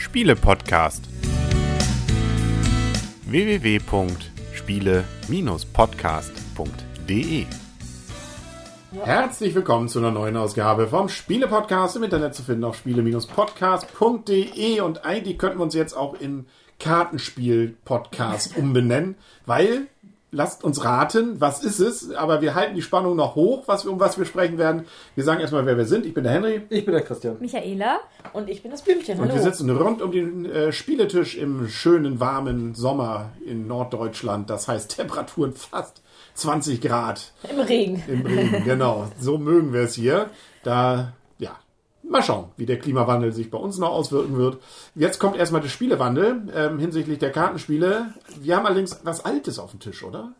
Spiele-Podcast. www.spiele-podcast.de Herzlich willkommen zu einer neuen Ausgabe vom Spiele-Podcast. Im Internet zu finden auf spiele-podcast.de und eigentlich könnten wir uns jetzt auch in Kartenspiel-Podcast umbenennen, weil lasst uns raten, was ist es, aber wir halten die Spannung noch hoch, was wir, um was wir sprechen werden. Wir sagen erstmal, wer wir sind. Ich bin der Henry. Ich bin der Christian. Michaela. Und ich bin das Blümchen. Und Hallo. wir sitzen rund um den äh, Spieletisch im schönen, warmen Sommer in Norddeutschland. Das heißt Temperaturen fast 20 Grad Im Regen. im Regen. genau, so mögen wir es hier. Da, mal schauen, wie der Klimawandel sich bei uns noch auswirken wird. Jetzt kommt erstmal der Spielewandel ähm, hinsichtlich der Kartenspiele. Wir haben allerdings was Altes auf dem Tisch, oder?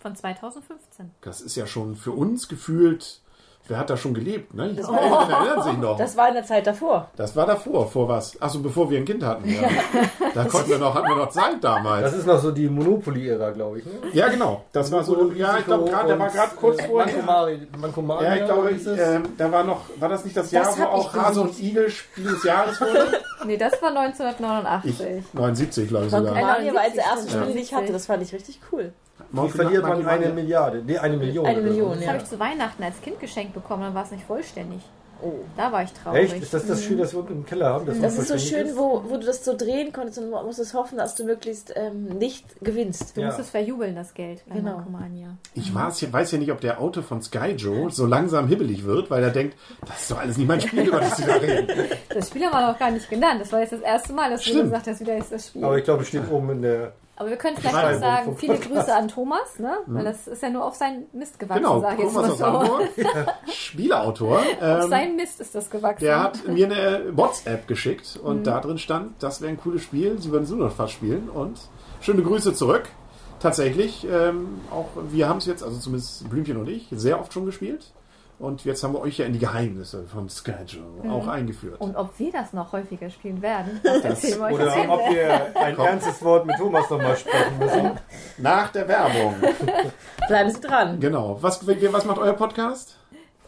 Von 2015. Das ist ja schon für uns gefühlt, wer hat da schon gelebt? Ne? Die Älteren erinnern sich noch. Das war in der Zeit davor. Das war davor, vor was? Achso, bevor wir ein Kind hatten. Ja. Da konnten wir noch, hatten wir noch Zeit damals. Das ist noch so die Monopoly-Ära, glaube ich. Ne? ja, genau. Das war so, ja, ich glaube gerade, der war gerade kurz vorher. Mankomari, Mankomari, Ja, ich glaube, es. ähm, da war noch, war das nicht das Jahr, Das wo auch ich Hase und Igel Spiel des Jahres wurde? Nee, das war 1989. Ich, 79, glaube ich sogar. Mankomania war als der erste. Spiel, die ich hatte. Das fand ich richtig cool. Wie verliert man eine Milliarde? Nee, eine Million. Eine. Million, Das ja. habe ich zu Weihnachten als Kind geschenkt bekommen, dann war es nicht vollständig. Oh. Da war ich traurig. Echt? Ist das das Spiel, das wir unten im Keller haben? Das noch ist so schön, wo, wo du das so drehen konntest und musstest hoffen, dass du möglichst ähm, nicht gewinnst. Du Ja. musst es verjubeln, das Geld. Genau. Ich weiß, ja- weiß ja nicht, ob der Auto von Sky Joe so langsam hibbelig wird, weil er denkt, das ist doch alles nicht mein Spiel, über das sie da reden. Das Spiel haben wir noch gar nicht genannt. Das war jetzt das erste Mal, dass du Stimmt. gesagt hast, wieder ist das Spiel. Aber ich glaube, es steht oben in der. Aber wir können vielleicht noch sagen, viele. Grüße an Thomas, ne? Weil das ist ja nur auf seinen Mist gewachsen, Genau, sage ich jetzt Thomas mal aus so. Hamburg, Spieleautor. Auf Ähm, seinen Mist ist das gewachsen. der hat mir eine WhatsApp geschickt und Mhm. da drin stand, das wäre ein cooles Spiel, sie würden es nur noch fast spielen und schöne Grüße zurück. Tatsächlich, ähm, auch wir haben es jetzt, also zumindest Blümchen und ich, sehr oft schon gespielt. Und jetzt haben wir euch ja in die Geheimnisse von Sky Joe auch eingeführt. Mhm. Und ob wir das noch häufiger spielen werden, das erzählen wir euch Oder am ob wir ein ernstes Wort mit Thomas nochmal sprechen müssen. Nach der Werbung. Bleiben Sie dran. genau. Was, was macht euer Podcast?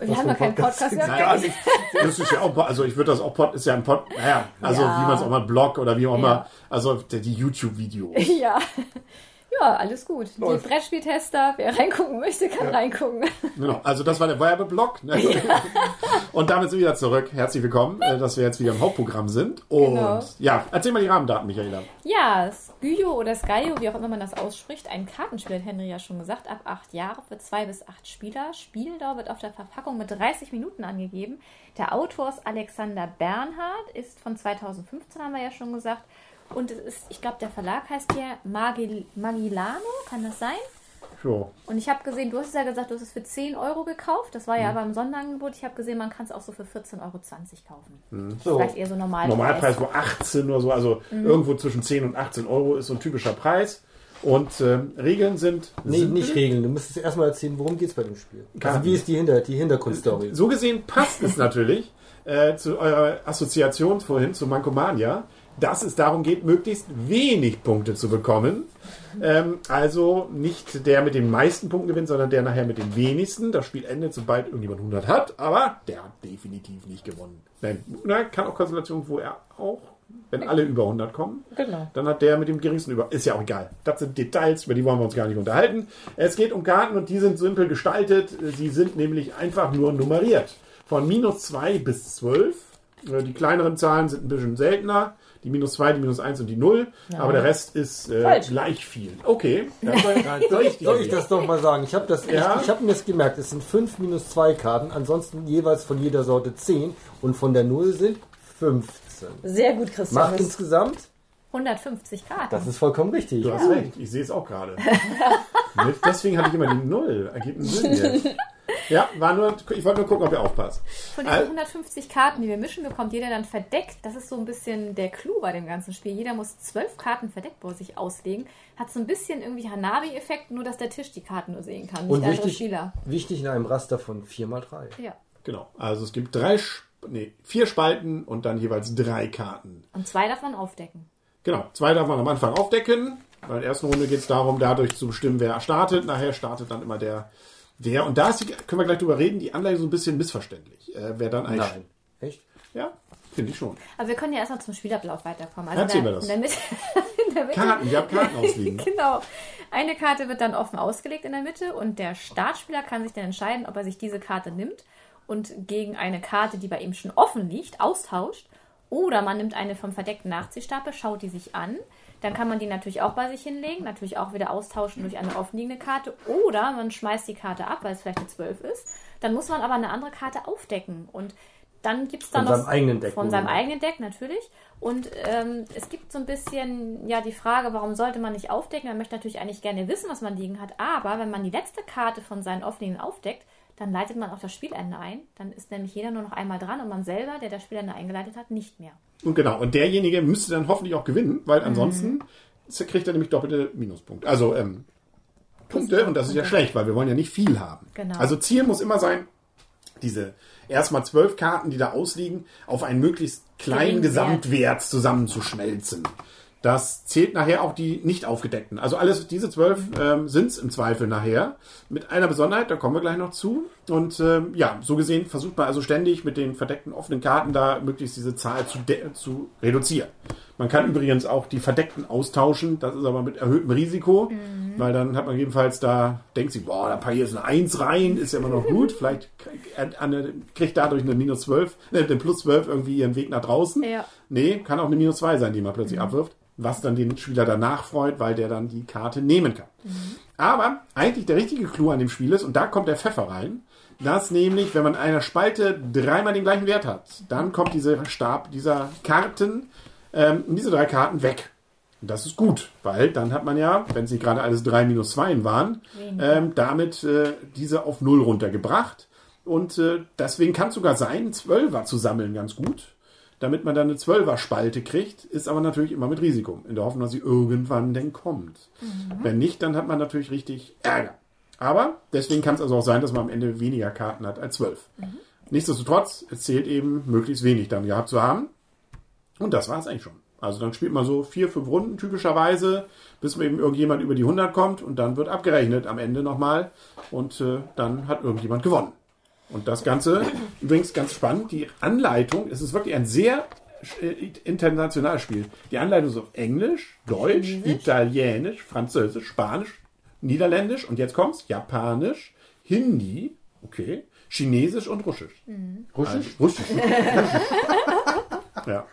Wir haben ja keinen Podcast mehr. Gar nicht. Das ist ja auch, also ich würde das auch, Pod, ist ja ein Pod, naja, also Ja. wie man es auch mal Blog oder wie auch immer, Ja. also die die YouTube-Videos. Ja. Ja, alles gut. Läuft. Die Brettspieltester, wer reingucken möchte, kann reingucken. Genau, also das war der Werbeblock. Ne? Und damit sind wir wieder zurück. Herzlich willkommen, äh, dass wir jetzt wieder im Hauptprogramm sind. Und Genau. ja, erzähl mal die Rahmendaten, Michaela. Ja, Skyo oder Skyo, wie auch immer man das ausspricht, ein Kartenspiel, hat Henry ja schon gesagt, ab acht Jahre für zwei bis acht Spieler. Spieldauer wird auf der Verpackung mit 30 Minuten angegeben. Der Autor ist Alexander Bernhard, ist von 2015, haben wir ja schon gesagt. Und es ist, ich glaube, der Verlag heißt hier Magil Magilano, kann das sein? So. Und ich habe gesehen, du hast ja gesagt, du hast es für 10 Euro gekauft. Das war ja aber im Sonderangebot. Ich habe gesehen, man kann es auch so für 14,20 Euro kaufen. So. Vielleicht eher so normal. Normalpreis wo 18 oder so, also irgendwo zwischen 10 und 18 Euro ist so ein typischer Preis. Und ähm, Regeln sind Nee, nicht Regeln. Du müsstest erstmal erzählen, worum geht es bei dem Spiel. Also wie ist die, Hinter die Hintergrundstory? So gesehen passt es natürlich äh, zu eurer Assoziation vorhin zu Mankomania, dass es darum geht, möglichst wenig Punkte zu bekommen. Ähm, also nicht der mit den meisten Punkten gewinnt, sondern der nachher mit den wenigsten. Das Spiel endet, sobald irgendjemand 100 hat, aber der hat definitiv nicht gewonnen. Nein, na, kann auch Konstellationen, wo er auch, wenn alle über 100 kommen, Genau. dann hat der mit dem geringsten über. Ist ja auch egal. Das sind Details, über die wollen wir uns gar nicht unterhalten. Es geht um Karten und die sind simpel gestaltet. Sie sind nämlich einfach nur nummeriert. Von minus 2 bis 12. Äh, Die kleineren Zahlen sind ein bisschen seltener. Die minus 2, die minus 1 und die 0. Aber der Rest ist äh, gleich viel. Okay. Soll ich, soll ich das doch mal sagen? Ich habe Ja. ich, ich habe mir das gemerkt. Es sind 5 minus 2 Karten, ansonsten jeweils von jeder Sorte 10 und von der 0 sind 15. Sehr gut, Christian. Macht Das- insgesamt, 150 Karten. das ist vollkommen richtig. Du hast recht, ich sehe es auch gerade. Deswegen hatte ich immer die Null. Ergibt einen Sinn jetzt. Ja, war nur, ich wollte nur gucken, ob ihr aufpasst. Von diesen Al- 150 Karten, die wir mischen, bekommt jeder dann verdeckt. Das ist so ein bisschen der Clou bei dem ganzen Spiel. Jeder muss zwölf Karten verdeckt vor sich auslegen. Hat so ein bisschen irgendwie Hanabi-Effekt, nur dass der Tisch die Karten nur sehen kann, nicht Und der andere wichtig, Spieler. wichtig in einem Raster von 4x3. Ja. Genau. Also es gibt drei, nee, vier Spalten und dann jeweils drei Karten. Und zwei davon aufdecken. Genau. Zwei darf man am Anfang aufdecken. Bei der ersten Runde geht es darum, dadurch zu bestimmen, wer startet. Nachher startet dann immer der, wer. Und da ist die, können wir gleich drüber reden, die Anleitung so ein bisschen missverständlich. Äh, wer dann eigentlich. Nein. Echt? Ja. Finde ich schon. Aber wir können ja erstmal zum Spielablauf weiterkommen. Also Erzähl mir das. In der Mitte, in der Mitte Karten, wir haben Karten ausliegen. Genau. Eine Karte wird dann offen ausgelegt in der Mitte und der Startspieler kann sich dann entscheiden, ob er sich diese Karte nimmt und gegen eine Karte, die bei ihm schon offen liegt, austauscht. Oder man nimmt eine vom verdeckten Nachziehstapel, schaut die sich an. Dann kann man die natürlich auch bei sich hinlegen, natürlich auch wieder austauschen durch eine offenliegende Karte. Oder man schmeißt die Karte ab, weil es vielleicht eine 12 ist. Dann muss man aber eine andere Karte aufdecken. Und dann gibt es dann Von noch seinem eigenen Deck von seinem eigenen Deck natürlich. Und ähm, es gibt so ein bisschen ja die Frage, warum sollte man nicht aufdecken? Man möchte natürlich eigentlich gerne wissen, was man liegen hat. Aber wenn man die letzte Karte von seinen offenen aufdeckt, dann leitet man auch das Spielende ein. Dann ist nämlich jeder nur noch einmal dran und man selber, der das Spielende eingeleitet hat, nicht mehr. Und genau, und derjenige müsste dann hoffentlich auch gewinnen, weil ansonsten kriegt er nämlich doppelte Minuspunkte. Also ähm, Punkte, und das ist ja schlecht, weil wir wollen ja nicht viel haben. Genau. Also Ziel muss immer sein, diese erstmal zwölf Karten, die da ausliegen, auf einen möglichst kleinen Gesamtwert zusammenzuschmelzen. Das zählt nachher auch die nicht aufgedeckten. Also alles, diese zwölf ähm, sind es im Zweifel nachher. Mit einer Besonderheit, da kommen wir gleich noch zu. Und ähm, ja, so gesehen versucht man also ständig mit den verdeckten offenen Karten da möglichst diese Zahl zu, zu reduzieren. Man kann übrigens auch die verdeckten austauschen. Das ist aber mit erhöhtem Risiko, weil dann hat man jedenfalls da, denkt sich, boah, da packe ich jetzt eine 1 rein, ist ja immer noch gut. Vielleicht kriegt, dadurch eine minus 12, äh, eine plus 12 irgendwie ihren Weg nach draußen. Ja. Nee, kann auch eine minus 2 sein, die man plötzlich abwirft, was dann den Spieler danach freut, weil der dann die Karte nehmen kann. Aber eigentlich der richtige Clou an dem Spiel ist, und da kommt der Pfeffer rein, dass nämlich, wenn man einer Spalte dreimal den gleichen Wert hat, dann kommt dieser Stab dieser Karten, ähm, diese drei Karten weg. Und das ist gut, weil dann hat man ja, wenn es nicht gerade alles drei minus 2 waren, ähm, damit äh, diese auf null runtergebracht. Und äh, deswegen kann es sogar sein, Zwölfer zu sammeln ganz gut, damit man dann eine Zwölfer-Spalte kriegt, ist aber natürlich immer mit Risiko, in der Hoffnung, dass sie irgendwann denn kommt. Wenn nicht, dann hat man natürlich richtig Ärger. Aber deswegen kann es also auch sein, dass man am Ende weniger Karten hat als zwölf. Nichtsdestotrotz, es zählt eben, möglichst wenig dann gehabt zu haben. Und das war es eigentlich schon. Also dann spielt man so vier, fünf Runden typischerweise, bis man eben irgendjemand über die 100 kommt und dann wird abgerechnet am Ende nochmal und äh, dann hat irgendjemand gewonnen. Und das Ganze, übrigens ganz spannend, die Anleitung, es ist wirklich ein sehr äh, internationales Spiel. Die Anleitung ist auf Englisch, Deutsch, Italienisch, Französisch, Spanisch, Niederländisch und jetzt kommt's, Japanisch, Hindi, okay, Chinesisch und Russisch. Russisch? Also, Russisch. ja.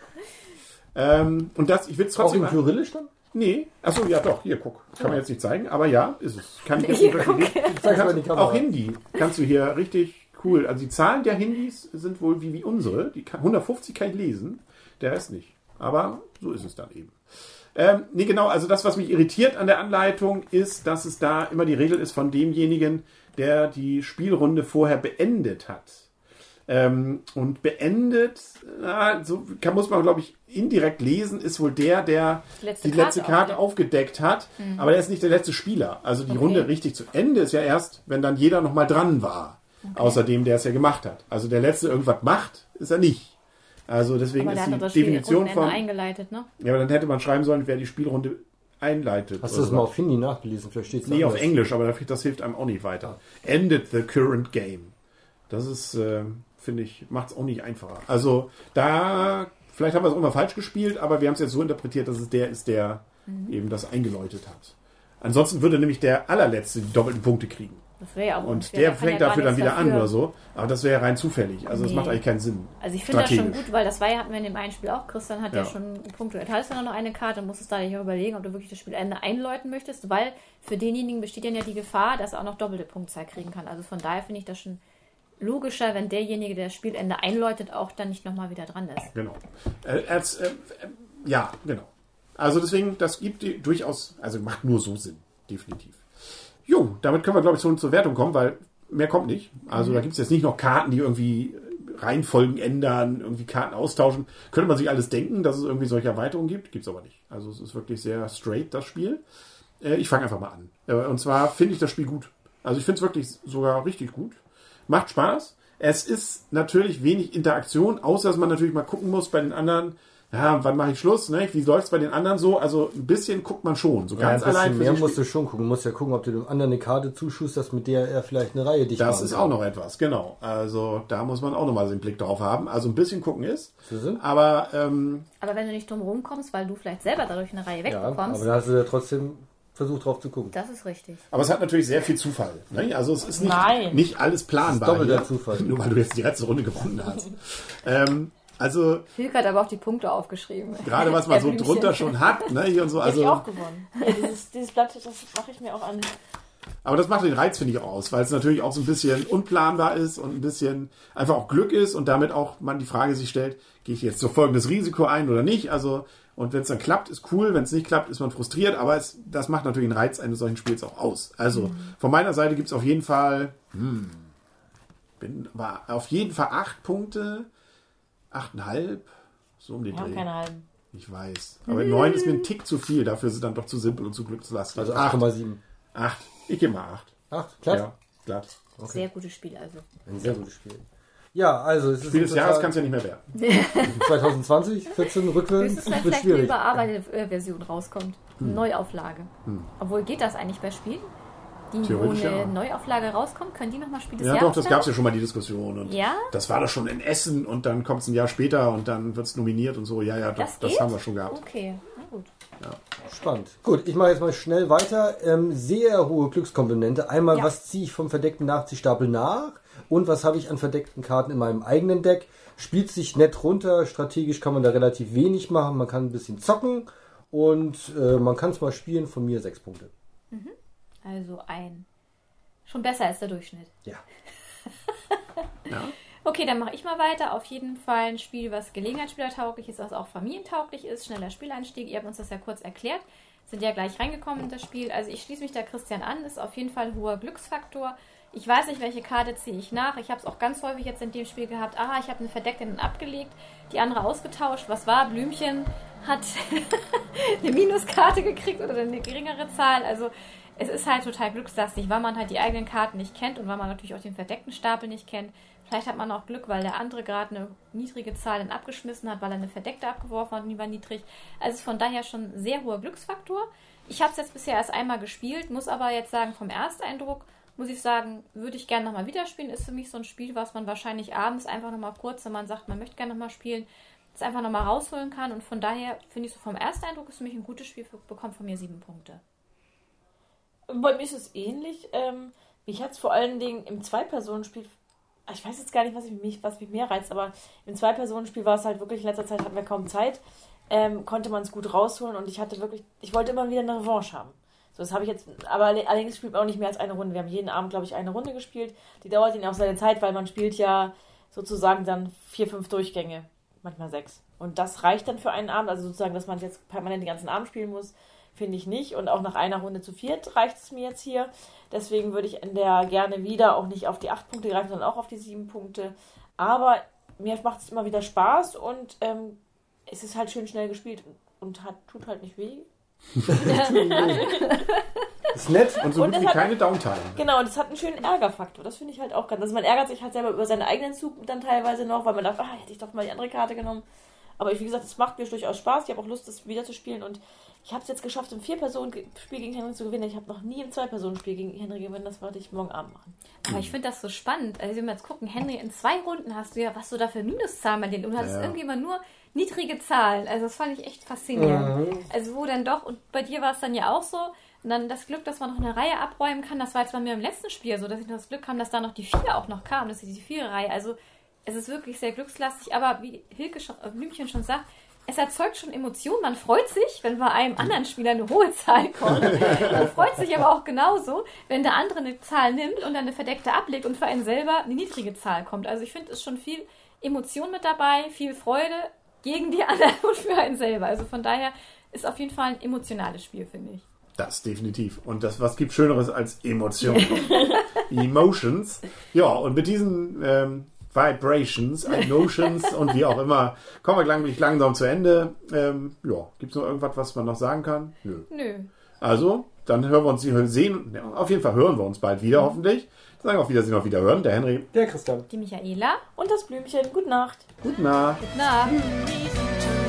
Ähm, und das, ich will es Auch trotzdem. in Kyrillisch dann? Nee, achso, ja doch, hier, guck. Kann man jetzt nicht zeigen, aber ja, ist es. Kann ich jetzt Hier, nicht guck. Zeig's mal in die kannst, Kamera. Auch Hindi kannst du hier richtig cool. Also die Zahlen der Hindis sind wohl wie, wie unsere. Die kann, 150 kann ich lesen, der Rest nicht. Aber so ist es dann eben. Ähm, nee, genau, also das, was mich irritiert an der Anleitung, ist, dass es da immer die Regel ist von demjenigen, der die Spielrunde vorher beendet hat. Ähm, und beendet, na, so kann, muss man, glaube ich, indirekt lesen, ist wohl der, der Die letzte die letzte Karte Karte aufgedeckt hat. Aber der ist nicht der letzte Spieler. Also die Okay. Runde richtig zu Ende ist ja erst, wenn dann jeder nochmal dran war. Außer dem, der es ja gemacht hat. Also der letzte irgendwas macht, ist er nicht. Also deswegen ist die Definition von. eingeleitet, ne? Ja, aber dann hätte man schreiben sollen, wer die Spielrunde einleitet. Hast du das mal auf Hindi nachgelesen? Vielleicht steht's Nee, auf anders. Englisch, aber das hilft einem auch nicht weiter. Ended the current game. Das ist, äh, finde ich, macht es auch nicht einfacher. Also da, vielleicht haben wir es auch immer falsch gespielt, aber wir haben es jetzt so interpretiert, dass es der ist, der eben das eingeläutet hat. Ansonsten würde nämlich der allerletzte die doppelten Punkte kriegen. Das wäre ja auch Und der ja fängt dafür dann wieder an dafür. oder so. Aber das wäre ja rein zufällig. Also das Nee. macht eigentlich keinen Sinn. Also ich finde das schon gut, weil das war ja, hatten wir in dem einen Spiel auch. Christian hat ja, Ja. schon punktuell. Hattest du noch eine Karte, musstest da auch überlegen, ob du wirklich das Spielende einläuten möchtest, weil für denjenigen besteht dann ja die Gefahr, dass er auch noch doppelte Punktzahl kriegen kann. Also von daher finde ich das schon logischer, wenn derjenige, der das Spielende einläutet, auch dann nicht nochmal wieder dran ist. Genau. Äh, als, äh, äh, ja, genau. Also deswegen, das gibt durchaus, also macht nur so Sinn, definitiv. Jo, damit können wir, glaube ich, schon zur Wertung kommen, weil mehr kommt nicht. Also da gibt es jetzt nicht noch Karten, die irgendwie Reihenfolgen ändern, irgendwie Karten austauschen. Könnte man sich alles denken, dass es irgendwie solche Erweiterungen gibt, gibt es aber nicht. Also es ist wirklich sehr straight, das Spiel. Äh, ich fange einfach mal an. Äh, und zwar finde ich das Spiel gut. Also ich finde es wirklich sogar richtig gut. Macht Spaß. Es ist natürlich wenig Interaktion, außer dass man natürlich mal gucken muss bei den anderen, ja, wann mache ich Schluss? Ne? Wie läuft's bei den anderen so? Also ein bisschen guckt man schon. So Ja, ein ganz allein mehr sich musst du schon gucken. Du musst ja gucken, ob du dem anderen eine Karte zuschusterst, mit der er vielleicht eine Reihe dicht Das ist kann. auch noch etwas, genau. Also da muss man auch nochmal den Blick drauf haben. Also ein bisschen gucken ist. Aber ähm, Aber wenn du nicht drum rumkommst, weil du vielleicht selber dadurch eine Reihe Ja, wegbekommst, aber da hast du ja trotzdem versucht drauf zu gucken. das ist richtig. Aber es hat natürlich sehr viel Zufall. Ne? Also es ist nicht, Nein. nicht alles planbar. Das ist doppelter hier, Zufall. Nur weil du jetzt die letzte Runde gewonnen hast. ähm, also Hilke hat aber auch die Punkte aufgeschrieben. gerade was man so Blümchen. drunter schon hat, ne? Hier und so. Hätte ich Also, auch gewonnen. Ja, dieses, dieses Blatt, das mache ich mir auch an. aber das macht den Reiz, finde ich, auch aus, weil es natürlich auch so ein bisschen unplanbar ist und ein bisschen einfach auch Glück ist und damit auch man die Frage sich stellt, gehe ich jetzt so folgendes Risiko ein oder nicht? Also, und wenn es dann klappt, ist cool. Wenn es nicht klappt, ist man frustriert. Aber es, das macht natürlich den Reiz eines solchen Spiels auch aus. Also, von meiner Seite gibt es auf jeden Fall, hm, bin, war auf jeden Fall acht Punkte, achteinhalb, so um den Wir haben Dreh. keine halben. Ich weiß. Aber neun ist mir ein Tick zu viel. Dafür ist es dann doch zu simpel und zu glückslastig. Also acht. 8,7. Acht. Ich gebe mal acht. 8, klar. Ja, glatt. Sehr gutes Spiel also. Ein sehr gutes Spiel. Ja, also es ist Spiel des Jahres kann es ja nicht mehr werden. 2020, 14 rückwärts, wird vielleicht eine schwierig. überarbeitete äh, Version rauskommt. Eine Neuauflage. Obwohl, geht das eigentlich bei Spielen? Die, eine ja. Neuauflage rauskommt, können die nochmal Spiel des Ja, Jahres doch, das gab es ja schon mal die Diskussion. Und Ja? Das war doch schon in Essen und dann kommt es ein Jahr später und dann wird es nominiert und so. Ja, ja, doch, Das das, geht? haben wir schon gehabt. Okay, na gut. Spannend. Gut, ich mache jetzt mal schnell weiter. Ähm, sehr hohe Glückskomponente. Einmal, Ja. was ziehe ich vom verdeckten Nachziehstapel nach und was habe ich an verdeckten Karten in meinem eigenen Deck. Spielt sich nett runter. Strategisch kann man da relativ wenig machen. Man kann ein bisschen zocken und äh, man kann es mal spielen. Von mir sechs Punkte. Also ein. Schon besser als der Durchschnitt. Ja. Ja. Okay, dann mache ich mal weiter. Auf jeden Fall ein Spiel, was gelegenheitsspielertauglich ist, was auch familientauglich ist. Schneller Spieleinstieg. Ihr habt uns das ja kurz erklärt. Sind ja gleich reingekommen in das Spiel. Also ich schließe mich da Christian an. Ist auf jeden Fall ein hoher Glücksfaktor. Ich weiß nicht, welche Karte ziehe ich nach. Ich habe es auch ganz häufig jetzt in dem Spiel gehabt. Aha, ich habe eine verdeckte dann abgelegt, die andere ausgetauscht. Was war? Blümchen hat eine Minuskarte gekriegt oder eine geringere Zahl. Also es ist halt total glückslastig, weil man halt die eigenen Karten nicht kennt und weil man natürlich auch den verdeckten Stapel nicht kennt. Vielleicht hat man auch Glück, weil der andere gerade eine niedrige Zahl dann abgeschmissen hat, weil er eine verdeckte abgeworfen hat und die war niedrig. Also es ist von daher schon ein sehr hoher Glücksfaktor. Ich habe es jetzt bisher erst einmal gespielt, muss aber jetzt sagen, vom Ersteindruck muss ich sagen, würde ich gerne nochmal wieder spielen. Ist für mich so ein Spiel, was man wahrscheinlich abends einfach nochmal kurz, wenn man sagt, man möchte gerne nochmal spielen, das einfach nochmal rausholen kann. Und von daher finde ich so vom Ersteindruck ist für mich ein gutes Spiel, bekommt von mir sieben Punkte. Bei mir ist es ähnlich. Ähm, mich hat es vor allen Dingen im Zwei-Personen-Spiel. Ich weiß jetzt gar nicht, was mich, was mich mehr reizt, aber im Zwei-Personen-Spiel war es halt wirklich, in letzter Zeit hatten wir kaum Zeit, ähm, konnte man es gut rausholen und ich hatte wirklich, ich wollte immer wieder eine Revanche haben. So, das habe ich jetzt, aber alle- allerdings spielt man auch nicht mehr als eine Runde. Wir haben jeden Abend, glaube ich, eine Runde gespielt. Die dauert ihnen auch seine Zeit, weil man spielt ja sozusagen dann vier, fünf Durchgänge, manchmal sechs. Und das reicht dann für einen Abend, also sozusagen, dass man jetzt permanent den ganzen Abend spielen muss, finde ich nicht. Und auch nach einer Runde zu viert reicht es mir jetzt hier. Deswegen würde ich in der gerne wieder auch nicht auf die acht Punkte greifen, sondern auch auf die sieben Punkte. Aber mir macht es immer wieder Spaß und ähm, es ist halt schön schnell gespielt und hat, tut halt nicht weh. Ist nett. Und so Und gut es wie hat- keine Downtime. Genau, und es hat einen schönen Ärgerfaktor. Das finde ich halt auch ganz. Also man ärgert sich halt selber über seinen eigenen Zug dann teilweise noch, weil man dachte, ah, hätte ich doch mal die andere Karte genommen. Aber wie gesagt, es macht mir durchaus Spaß. Ich habe auch Lust, das wieder zu spielen. Und ich habe es jetzt geschafft, im Vier-Personen-Spiel gegen Henry zu gewinnen. Ich habe noch nie im Zwei-Personen-Spiel gegen Henry gewonnen. Das wollte ich morgen Abend machen. Aber ich finde das so spannend. Also, wenn wir jetzt gucken, Henry, in zwei Runden hast du ja, was du da für Minuszahlen bei denen. Und du hattest Ja. irgendwie immer nur niedrige Zahlen. Also, das fand ich echt faszinierend. Mhm. Also, wo dann doch, und bei dir war es dann ja auch so. Und dann das Glück, dass man noch eine Reihe abräumen kann, das war jetzt bei mir im letzten Spiel so, dass ich noch das Glück kam, dass da noch die vier auch noch kam, dass ich die vier Reihe. Also, es ist wirklich sehr glückslastig, aber wie Hilke schon, äh, Blümchen schon sagt, es erzeugt schon Emotionen. Man freut sich, wenn bei einem anderen Spieler eine hohe Zahl kommt. Man freut sich aber auch genauso, wenn der andere eine Zahl nimmt und dann eine verdeckte ablegt und für einen selber eine niedrige Zahl kommt. Also ich finde, es ist schon viel Emotion mit dabei, viel Freude gegen die anderen und für einen selber. Also von daher ist auf jeden Fall ein emotionales Spiel, finde ich. Das definitiv. Und das, was gibt Schöneres als Emotionen? Emotions. Ja, und mit diesen ähm, Vibrations, Emotions und wie auch immer, kommen wir gleich langsam zu Ende. Ähm, ja, gibt es noch irgendwas, was man noch sagen kann? Nö. Nö. Also, dann hören wir uns, sehen, ja, auf jeden Fall hören wir uns bald wieder, hoffentlich. Sagen auf Wiedersehen, auf Wiederhören. Der Henry, Der Christian. Die Michaela. Und das Blümchen. Gute Nacht. gute Nacht. Na. reason to